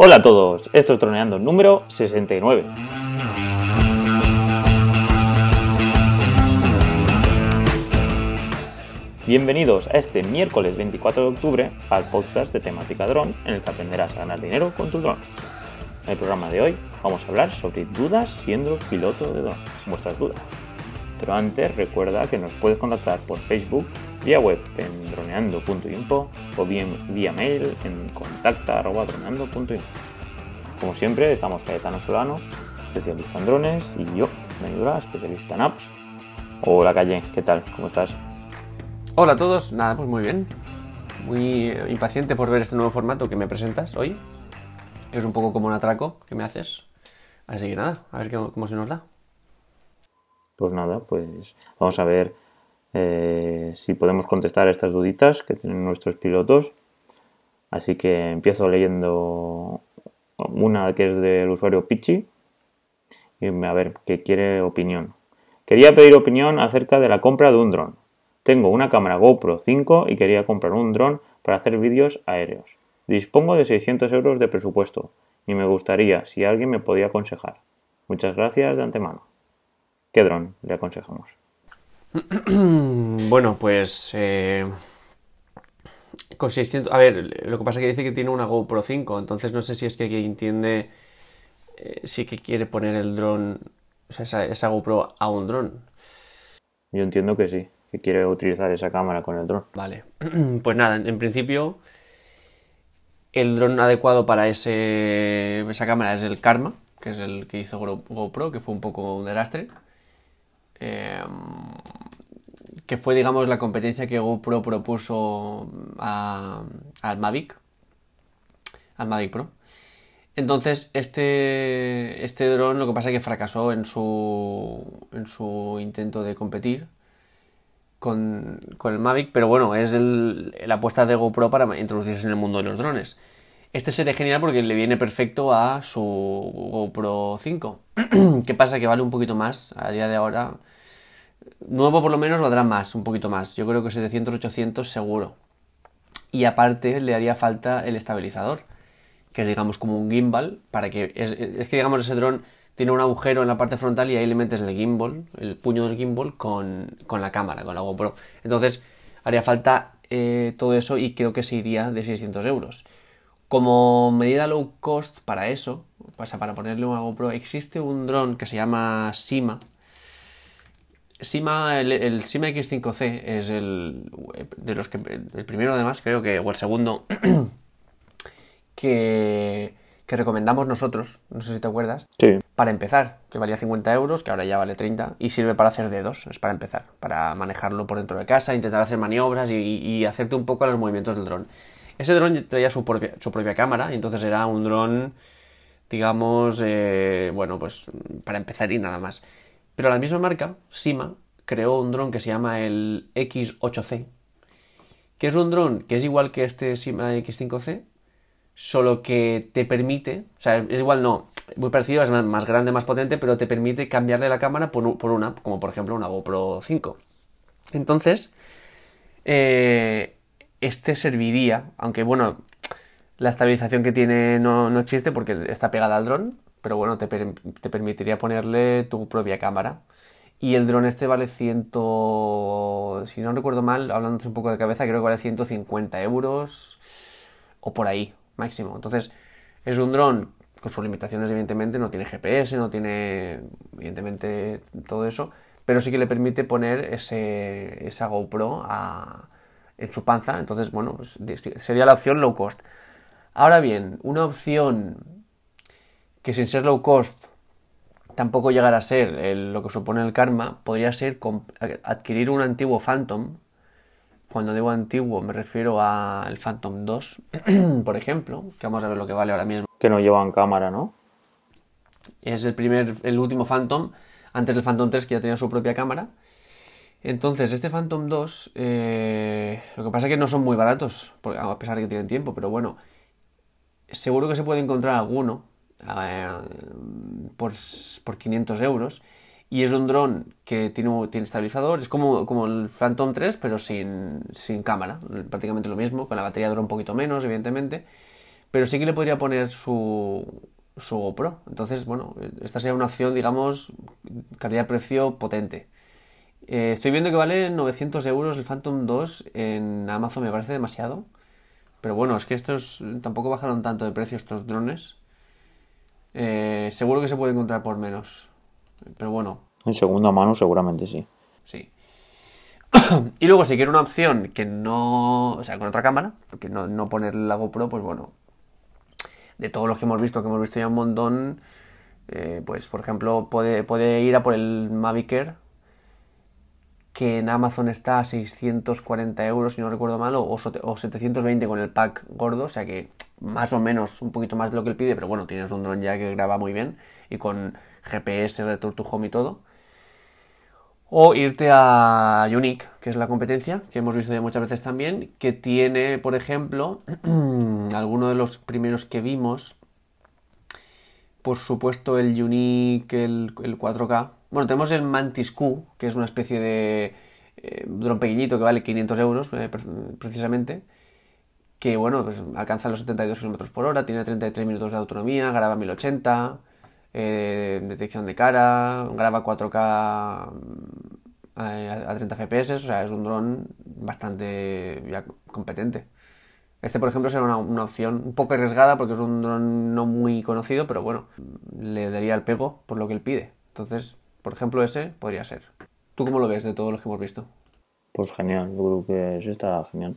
Hola a todos, esto es Troneando número 69. Bienvenidos a este miércoles 24 de octubre al podcast de temática dron en el que aprenderás a ganar dinero con tu dron. En el programa de hoy vamos a hablar sobre dudas siendo piloto de dron, vuestras dudas. Pero antes recuerda que nos puedes contactar por Facebook, vía web en droneando.info o bien vía mail en contacta.droneando.info. Como siempre, estamos Cayetano Solano, especialista en drones, y yo, Daniel especialista en apps. Hola Calle, ¿qué tal? ¿Cómo estás? Hola a todos, nada, pues muy bien. Muy impaciente por ver este nuevo formato que me presentas hoy. Es un poco como un atraco que me haces. Así que nada, a ver cómo se nos da. Pues nada, pues vamos a ver eh, si podemos contestar a estas duditas que tienen nuestros pilotos. Así que empiezo leyendo una que es del usuario Pichi y a ver que quiere opinión. Quería pedir opinión acerca de la compra de un dron. Tengo una cámara GoPro 5 y quería comprar un dron para hacer vídeos aéreos. Dispongo de 600 euros de presupuesto y me gustaría si alguien me podía aconsejar. Muchas gracias de antemano. ¿Qué dron le aconsejamos? bueno, pues eh, con 600... A ver, lo que pasa es que dice que tiene una GoPro 5, entonces no sé si es que entiende eh, si que quiere poner el dron, o sea, esa, esa GoPro a un dron. Yo entiendo que sí que quiere utilizar esa cámara con el dron. Vale, pues nada, en principio el dron adecuado para ese, esa cámara es el Karma, que es el que hizo GoPro, que fue un poco un desastre. Em, que fue, digamos, la competencia que GoPro propuso al Mavic, al Mavic Pro. Entonces, este, este dron lo que pasa es que fracasó en su, en su intento de competir con, el Mavic, pero bueno, es la apuesta de GoPro para introducirse en el mundo de los drones. Este sería genial porque le viene perfecto a su GoPro 5. ¿Qué pasa? Que vale un poquito más a día de ahora. Nuevo por lo menos valdrá más, un poquito más. Yo creo que 700, 800 seguro. Y aparte le haría falta el estabilizador, que es digamos como un gimbal, para que... Es, que digamos ese dron tiene un agujero en la parte frontal y ahí le metes el gimbal, el puño del gimbal con, la cámara, con la GoPro. Entonces haría falta eh, todo eso y creo que se iría de 600 euros. Como medida low cost para eso, para ponerle una GoPro, existe un dron que se llama Sima. Sima, el, el Sima X5C es el de los que el primero además creo que o el segundo que que recomendamos nosotros, no sé si te acuerdas, sí. para empezar, que valía 50 euros, que ahora ya vale 30, y sirve para hacer dedos, es para empezar, para manejarlo por dentro de casa, intentar hacer maniobras y, hacerte un poco a los movimientos del dron. Ese dron traía su propia, cámara, y entonces era un dron, digamos, eh, bueno, pues para empezar y nada más. Pero la misma marca, Sima, creó un dron que se llama el X8C, que es un dron que es igual que este Sima X5C, solo que te permite, o sea, es igual no, muy parecido, es más grande, más potente, pero te permite cambiarle la cámara por, una, como por ejemplo una GoPro 5. Entonces, eh, este serviría, aunque bueno, la estabilización que tiene no, existe porque está pegada al dron, pero bueno, te, te, permitiría ponerle tu propia cámara. Y el dron este vale 100, si no recuerdo mal, hablando un poco de cabeza, creo que vale 150 euros o por ahí, máximo. Entonces, es un dron con sus limitaciones, evidentemente, no tiene GPS, no tiene, evidentemente, todo eso, pero sí que le permite poner ese, esa GoPro en su panza. Entonces, bueno, pues, sería la opción low cost. Ahora bien, una opción que sin ser low cost tampoco llegará a ser lo que supone el karma, podría ser adquirir un antiguo Phantom cuando digo antiguo me refiero al Phantom 2, por ejemplo, que vamos a ver lo que vale ahora mismo. Que no llevan cámara, ¿no? Es el primer, el último Phantom, antes del Phantom 3 que ya tenía su propia cámara. Entonces, este Phantom 2, eh, lo que pasa es que no son muy baratos, a pesar de que tienen tiempo, pero bueno, seguro que se puede encontrar alguno eh, por, por 500 euros y es un dron que tiene, tiene estabilizador, es como, como el Phantom 3, pero sin, sin cámara, prácticamente lo mismo, con la batería dura un poquito menos, evidentemente, pero sí que le podría poner su, su GoPro. Entonces, bueno, esta sería una opción, digamos, calidad-precio potente. Eh, estoy viendo que vale 900 euros el Phantom 2 en Amazon, me parece demasiado. Pero bueno, es que estos tampoco bajaron tanto de precio estos drones. Eh, seguro que se puede encontrar por menos. Pero bueno. En segunda mano seguramente sí. Sí. y luego si quiero una opción que no... O sea, con otra cámara, porque no, no poner la GoPro, pues bueno. De todos los que hemos visto, que hemos visto ya un montón, eh, pues por ejemplo puede, puede ir a por el Mavic Air, que en Amazon está a 640 euros, si no recuerdo mal, o, 720 con el pack gordo, o sea que más o menos un poquito más de lo que él pide, pero bueno, tienes un dron ya que graba muy bien y con GPS, Return to Home y todo. O irte a Unique, que es la competencia, que hemos visto ya muchas veces también, que tiene, por ejemplo, alguno de los primeros que vimos, por supuesto el Unique, el 4K. Bueno, tenemos el Mantis Q, que es una especie de eh, dron pequeñito que vale 500 euros, eh, precisamente que bueno, pues alcanza los 72 km por hora, tiene 33 minutos de autonomía, graba 1080, eh, detección de cara, graba 4K eh, a, 30 FPS, o sea, es un dron bastante competente. Este, por ejemplo, será una, opción un poco arriesgada porque es un dron no muy conocido, pero bueno, le daría el pego por lo que él pide. Entonces, por ejemplo, ese podría ser. ¿Tú cómo lo ves de todos los que hemos visto? Pues genial, yo creo que ese está genial.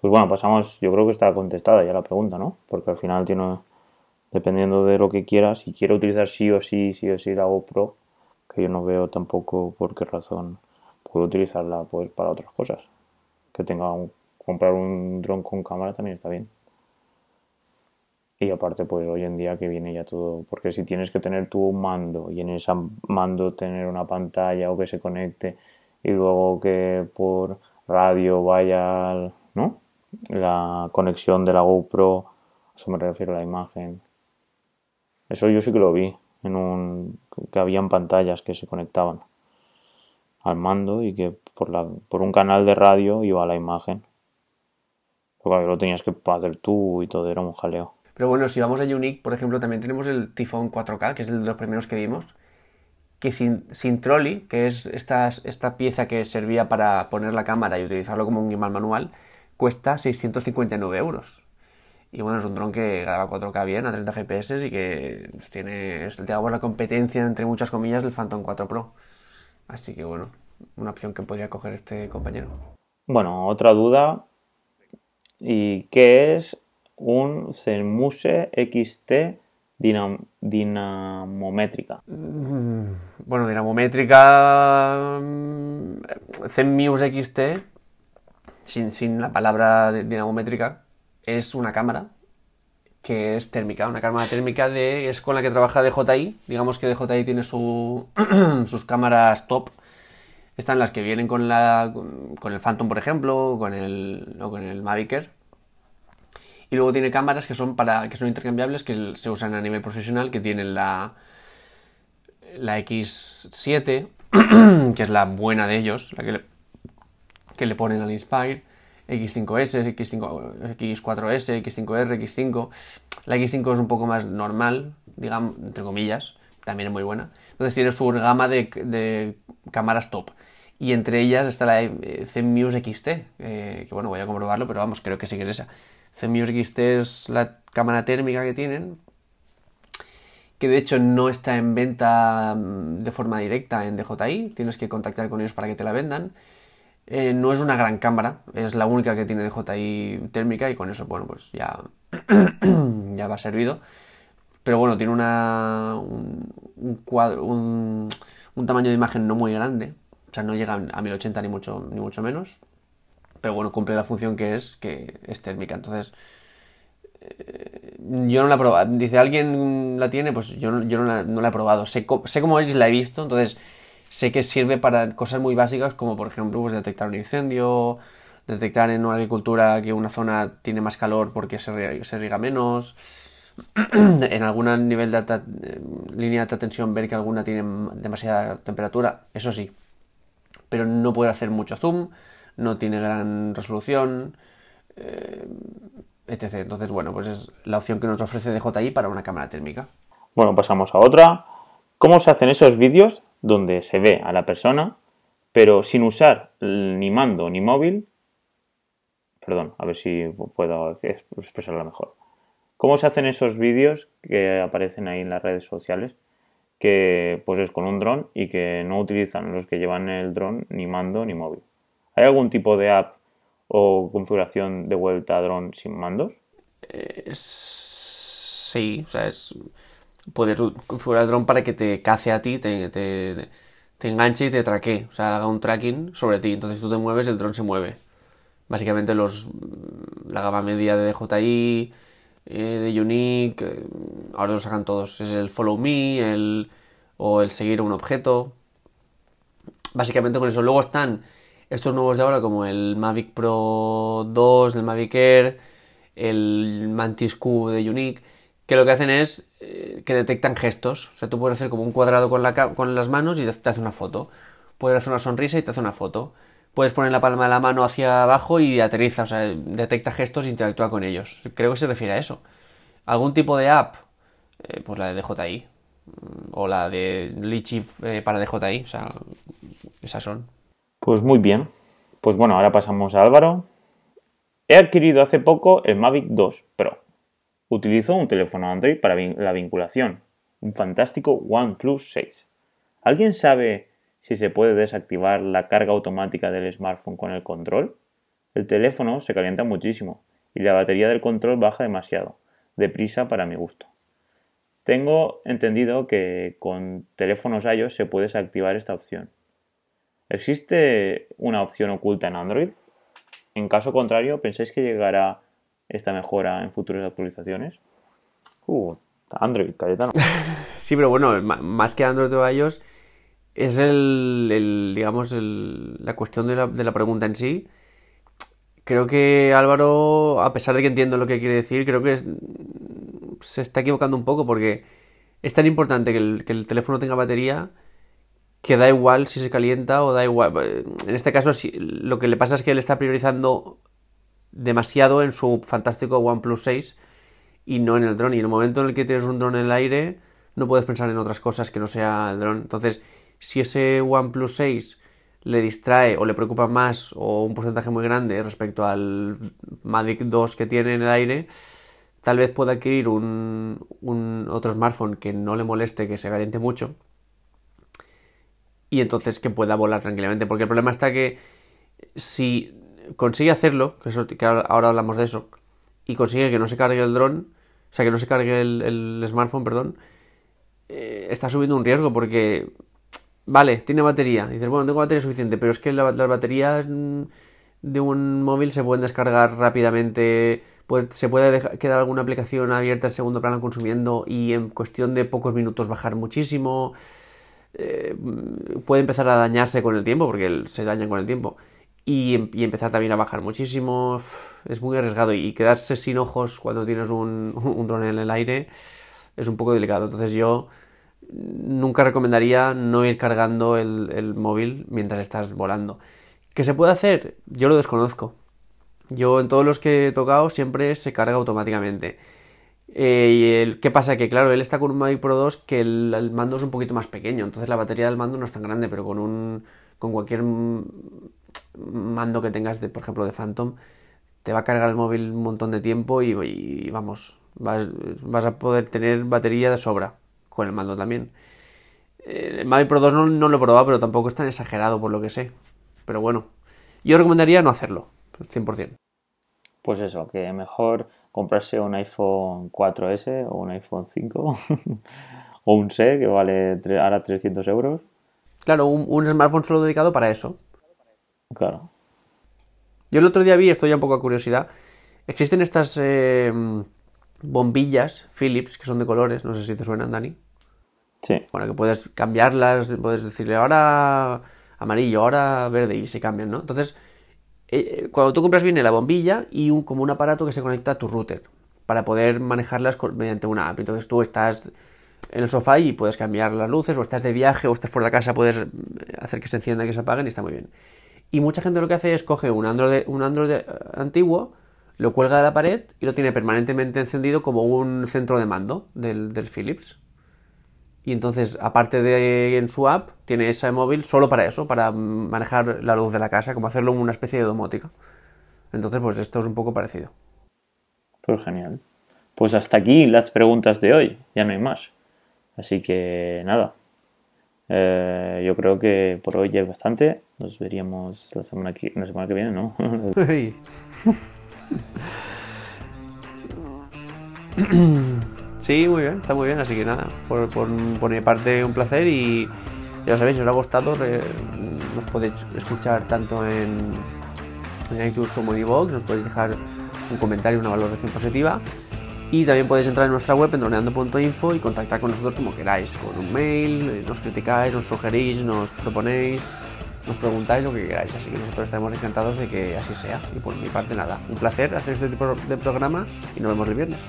Pues bueno, pasamos, yo creo que está contestada ya la pregunta, ¿no? Porque al final tiene, dependiendo de lo que quieras, si quiero utilizar sí o sí, sí o sí la GoPro, que yo no veo tampoco por qué razón puedo utilizarla pues para otras cosas. Que tenga un, comprar un dron con cámara también está bien. Y aparte, pues hoy en día que viene ya todo, porque si tienes que tener tu mando y en ese mando tener una pantalla o que se conecte y luego que por radio vaya, ¿no? la conexión de la GoPro, eso me refiero a la imagen. Eso yo sí que lo vi, en un que habían pantallas que se conectaban al mando y que por, la, por un canal de radio iba a la imagen. Porque lo tenías que hacer tú y todo, era un jaleo. Pero bueno, si vamos a Unique, por ejemplo, también tenemos el Tifón 4K, que es el de los primeros que vimos, que sin, sin trolley, que es esta, esta pieza que servía para poner la cámara y utilizarlo como un gimbal manual, cuesta 659 euros. Y bueno, es un dron que graba 4K bien a 30 FPS y que tiene, digamos, la competencia, entre muchas comillas, del Phantom 4 Pro. Así que bueno, una opción que podría coger este compañero. Bueno, otra duda. ¿Y qué es un Zenmuse XT dinamométrica? Mm, bueno, dinamométrica. Mm, Zenmuse XT sin, la palabra dinamométrica, es una cámara que es térmica, una cámara térmica de, es con la que trabaja DJI, digamos que DJI tiene su, sus cámaras top, están las que vienen con, la, con el Phantom, por ejemplo, con el, o con el Mavic Air. Y luego tiene cámaras que son para que son intercambiables, que se usan a nivel profesional, que tienen la, la X7, que es la buena de ellos, la que que le ponen al Inspire, X5S, X5, X4S, X5R, X5. La X5 es un poco más normal, digamos, entre comillas, también es muy buena. Entonces tiene su gama de, cámaras top. Y entre ellas está la CMuse XT, que bueno, voy a comprobarlo, pero vamos, creo que sí que es esa. XT es la cámara térmica que tienen, que de hecho no está en venta mm, de forma directa en DJI, tienes que contactar con ellos para que te la vendan. Eh, no es una gran cámara, es la única que tiene DJI térmica y con eso, bueno, pues ya, ya va servido. Pero bueno, tiene una, un, cuadro, un, tamaño de imagen no muy grande, o sea, no llega a 1080 ni mucho, ni mucho menos. Pero bueno, cumple la función que es, que es térmica. Entonces, eh, yo no la he probado. Dice, ¿alguien la tiene? Pues yo, yo no, la, no la he probado. Sé, sé cómo es la he visto, entonces sé que sirve para cosas muy básicas como por ejemplo pues, detectar un incendio, detectar en una agricultura que una zona tiene más calor porque se riega, menos, en algún nivel de alta, eh, línea de alta tensión ver que alguna tiene demasiada temperatura, eso sí, pero no puede hacer mucho zoom, no tiene gran resolución, eh, etc. Entonces, bueno, pues es la opción que nos ofrece DJI para una cámara térmica. Bueno, pasamos a otra. ¿Cómo se hacen esos vídeos donde se ve a la persona, pero sin usar ni mando ni móvil? Perdón, a ver si puedo expresarlo mejor. ¿Cómo se hacen esos vídeos que aparecen ahí en las redes sociales? Que pues es con un dron y que no utilizan los que llevan el dron ni mando ni móvil. ¿Hay algún tipo de app o configuración de vuelta a dron sin mandos? Eh, sí, o sea, es, puedes configurar el dron para que te cace a ti, te, te, enganche y te traquee, o sea, haga un tracking sobre ti. Entonces tú te mueves, el dron se mueve. Básicamente los la gama media de DJI, eh, de Unique, eh, ahora lo sacan todos. Es el Follow Me, el, o el seguir un objeto. Básicamente con eso. Luego están estos nuevos de ahora como el Mavic Pro 2, el Mavic Air, el Mantis Q de Unique, que lo que hacen es eh, que detectan gestos. O sea, tú puedes hacer como un cuadrado con, la, con las manos y te hace una foto. Puedes hacer una sonrisa y te hace una foto puedes poner la palma de la mano hacia abajo y aterriza, o sea, detecta gestos e interactúa con ellos. Creo que se refiere a eso. ¿Algún tipo de app? Eh, pues la de DJI. Mm, o la de Litchi eh, para DJI. O sea, esas son. Pues muy bien. Pues bueno, ahora pasamos a Álvaro. He adquirido hace poco el Mavic 2 Pro. Utilizo un teléfono Android para la vinculación. Un fantástico OnePlus 6. ¿Alguien sabe si se puede desactivar la carga automática del smartphone con el control. El teléfono se calienta muchísimo y la batería del control baja demasiado, deprisa para mi gusto. Tengo entendido que con teléfonos iOS se puede desactivar esta opción. ¿Existe una opción oculta en Android? En caso contrario, ¿pensáis que llegará esta mejora en futuras actualizaciones? Uh, Android, Cayetano. sí, pero bueno, más que Android o iOS, es el, digamos, la cuestión de la, de la, pregunta en sí. Creo que Álvaro, a pesar de que entiendo lo que quiere decir, creo que se está equivocando un poco porque es tan importante que el, teléfono tenga batería que da igual si se calienta o da igual. En este caso, lo que le pasa es que él está priorizando demasiado en su fantástico OnePlus 6 y no en el dron. Y en el momento en el que tienes un dron en el aire, no puedes pensar en otras cosas que no sea el dron. Entonces, si ese OnePlus 6 le distrae o le preocupa más o un porcentaje muy grande respecto al Mavic 2 que tiene en el aire, tal vez pueda adquirir un, otro smartphone que no le moleste, que se caliente mucho y entonces que pueda volar tranquilamente. Porque el problema está que si consigue hacerlo, que, ahora hablamos de eso, y consigue que no se cargue el dron, o sea, que no se cargue el, smartphone, perdón, eh, está subiendo un riesgo porque Vale, tiene batería. Dices, bueno, tengo batería suficiente, pero es que las baterías mm, de un móvil se pueden descargar rápidamente. Pues se puede quedar alguna aplicación abierta en segundo plano consumiendo y en cuestión de pocos minutos bajar muchísimo. Eh, puede empezar a dañarse con el tiempo, porque se dañan con el tiempo. Y, empezar también a bajar muchísimo. Es muy arriesgado. Y quedarse sin ojos cuando tienes un, un dron en el aire es un poco delicado. Entonces yo nunca recomendaría no ir cargando el, móvil mientras estás volando. ¿Qué se puede hacer? Yo lo desconozco. Yo en todos los que he tocado siempre se carga automáticamente. Eh, y el, ¿Qué pasa? Que claro, él está con un Mavic Pro 2 que el, mando es un poquito más pequeño, entonces la batería del mando no es tan grande, pero con un con cualquier mando que tengas, de, por ejemplo, de Phantom, te va a cargar el móvil un montón de tiempo y, vamos, vas, a poder tener batería de sobra con el mando también. Eh, el Mavic Pro 2 no, lo he probado, pero tampoco es tan exagerado por lo que sé. Pero bueno, yo recomendaría no hacerlo, 100%. Pues eso, que mejor comprarse un iPhone 4S o un iPhone 5 o un C que vale ahora 300 euros. Claro, un, smartphone solo dedicado para eso. Claro. Yo el otro día vi, esto ya un poco a curiosidad, existen estas eh, bombillas Philips que son de colores, no sé si te suenan, Dani. Sí. Bueno, que puedes cambiarlas, puedes decirle ahora amarillo, ahora verde y se cambian, ¿no? Entonces, eh, cuando tú compras viene la bombilla y un, como un aparato que se conecta a tu router para poder manejarlas mediante una app. Entonces tú estás en el sofá y puedes cambiar las luces, o estás de viaje, o estás fuera de casa, puedes eh, hacer que se enciendan que se apaguen y está muy bien. Y mucha gente lo que hace es coge un Android, un Android antiguo, lo cuelga de la pared y lo tiene permanentemente encendido como un centro de mando del Philips. Y entonces, aparte de en su app, tiene ese móvil solo para eso, para manejar la luz de la casa, como hacerlo en una especie de domótica. Entonces, pues esto es un poco parecido. Pues genial. Pues hasta aquí las preguntas de hoy, ya no hay más. Así que nada, eh, yo creo que por hoy ya es bastante. Nos veríamos la semana que, la semana que viene, ¿no? Sí, muy bien, está muy bien. Así que nada, por, mi parte un placer y ya sabéis, si os ha gustado, re- nos podéis escuchar tanto en, en iTunes como en iVoox, nos podéis dejar un comentario, una valoración positiva. Y también podéis entrar en nuestra web en droneando.info y contactar con nosotros como queráis, con un mail, eh, nos criticáis, nos sugerís, nos proponéis, nos preguntáis lo que queráis. Así que nosotros estaremos encantados de que así sea. Y por mi parte nada, un placer hacer este tipo de programa y nos vemos el viernes.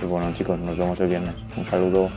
Y bueno chicos, nos vemos el viernes. Un saludo.